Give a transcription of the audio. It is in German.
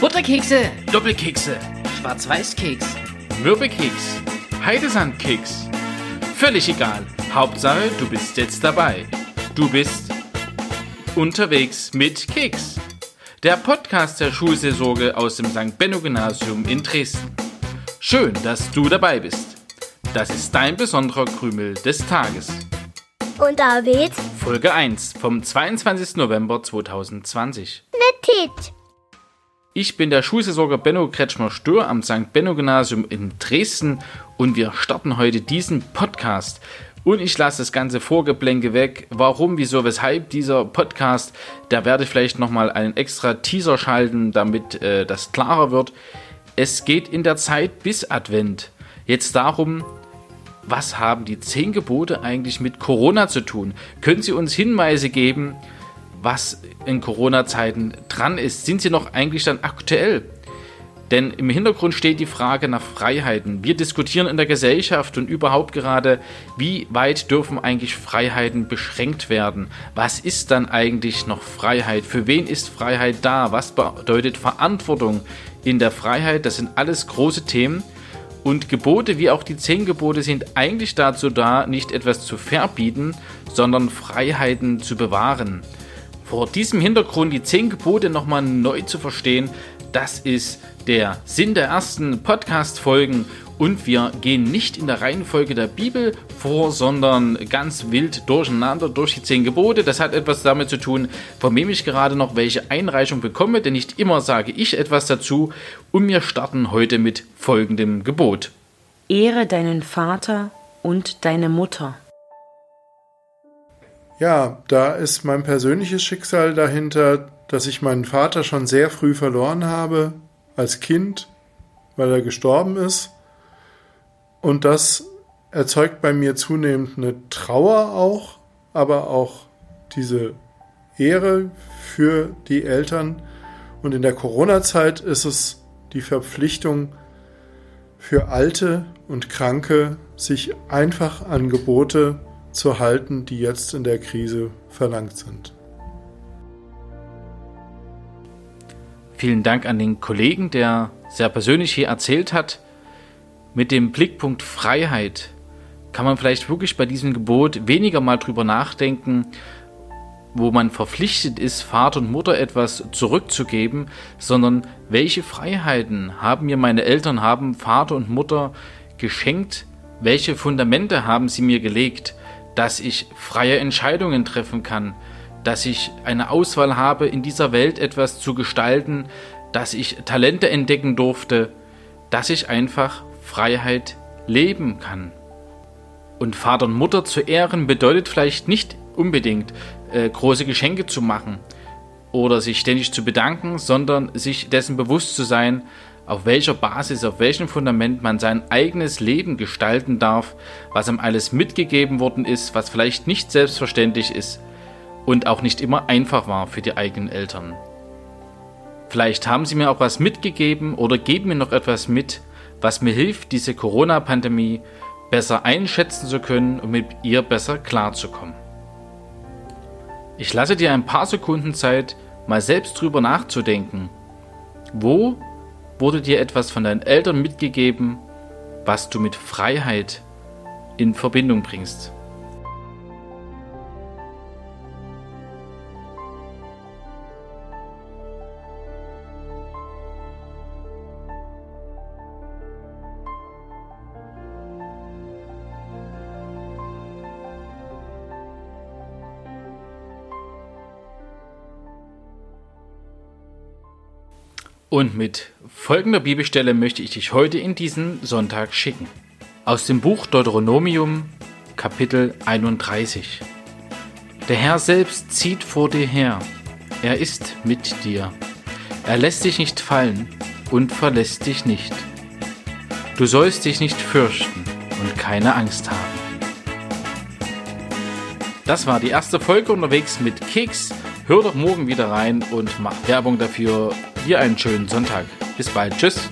Butterkekse, Doppelkekse, Schwarz-Weiß-Keks, Mürbekeks, Heidesandkeks. Völlig egal. Hauptsache, du bist jetzt dabei. Du bist unterwegs mit Keks. Der Podcast der Schulseelsorge aus dem St. Benno Gymnasium in Dresden. Schön, dass du dabei bist. Das ist dein besonderer Krümel des Tages. Und David Folge 1 vom 22. November 2020. mit Tit. Ich bin der Schulseelsorger Benno Kretschmer-Stör am St. Benno Gymnasium in Dresden und wir starten heute diesen Podcast. Und ich lasse das ganze Vorgeplänke weg. Warum, wieso, weshalb dieser Podcast? Da werde ich vielleicht nochmal einen extra Teaser schalten, damit äh, das klarer wird. Es geht in der Zeit bis Advent jetzt darum, was haben die zehn Gebote eigentlich mit Corona zu tun? Können Sie uns Hinweise geben, was in Corona-Zeiten dran ist? Sind sie noch eigentlich dann aktuell? Denn im Hintergrund steht die Frage nach Freiheiten. Wir diskutieren in der Gesellschaft und überhaupt gerade, wie weit dürfen eigentlich Freiheiten beschränkt werden? Was ist dann eigentlich noch Freiheit? Für wen ist Freiheit da? Was bedeutet Verantwortung in der Freiheit? Das sind alles große Themen. Und Gebote wie auch die zehn Gebote sind eigentlich dazu da, nicht etwas zu verbieten, sondern Freiheiten zu bewahren. Vor diesem Hintergrund die zehn Gebote nochmal neu zu verstehen, das ist der Sinn der ersten Podcast-Folgen. Und wir gehen nicht in der Reihenfolge der Bibel vor, sondern ganz wild durcheinander durch die zehn Gebote. Das hat etwas damit zu tun, von wem ich gerade noch welche Einreichung bekomme, denn nicht immer sage ich etwas dazu. Und wir starten heute mit folgendem Gebot. Ehre deinen Vater und deine Mutter. Ja, da ist mein persönliches Schicksal dahinter, dass ich meinen Vater schon sehr früh verloren habe, als Kind, weil er gestorben ist. Und das erzeugt bei mir zunehmend eine Trauer auch, aber auch diese Ehre für die Eltern. Und in der Corona-Zeit ist es die Verpflichtung für Alte und Kranke, sich einfach an Gebote zu halten, die jetzt in der Krise verlangt sind. Vielen Dank an den Kollegen, der sehr persönlich hier erzählt hat. Mit dem Blickpunkt Freiheit kann man vielleicht wirklich bei diesem Gebot weniger mal drüber nachdenken, wo man verpflichtet ist, Vater und Mutter etwas zurückzugeben, sondern welche Freiheiten haben mir meine Eltern, haben Vater und Mutter geschenkt, welche Fundamente haben sie mir gelegt, dass ich freie Entscheidungen treffen kann, dass ich eine Auswahl habe, in dieser Welt etwas zu gestalten, dass ich Talente entdecken durfte, dass ich einfach Freiheit leben kann. Und Vater und Mutter zu ehren bedeutet vielleicht nicht unbedingt äh, große Geschenke zu machen oder sich ständig zu bedanken, sondern sich dessen bewusst zu sein, auf welcher Basis, auf welchem Fundament man sein eigenes Leben gestalten darf, was ihm alles mitgegeben worden ist, was vielleicht nicht selbstverständlich ist und auch nicht immer einfach war für die eigenen Eltern. Vielleicht haben sie mir auch was mitgegeben oder geben mir noch etwas mit, was mir hilft, diese Corona-Pandemie besser einschätzen zu können und mit ihr besser klarzukommen. Ich lasse dir ein paar Sekunden Zeit, mal selbst drüber nachzudenken. Wo wurde dir etwas von deinen Eltern mitgegeben, was du mit Freiheit in Verbindung bringst? Und mit folgender Bibelstelle möchte ich dich heute in diesen Sonntag schicken. Aus dem Buch Deuteronomium, Kapitel 31. Der Herr selbst zieht vor dir her. Er ist mit dir. Er lässt dich nicht fallen und verlässt dich nicht. Du sollst dich nicht fürchten und keine Angst haben. Das war die erste Folge unterwegs mit Keks. Hör doch morgen wieder rein und mach Werbung dafür. Dir einen schönen Sonntag. Bis bald. Tschüss.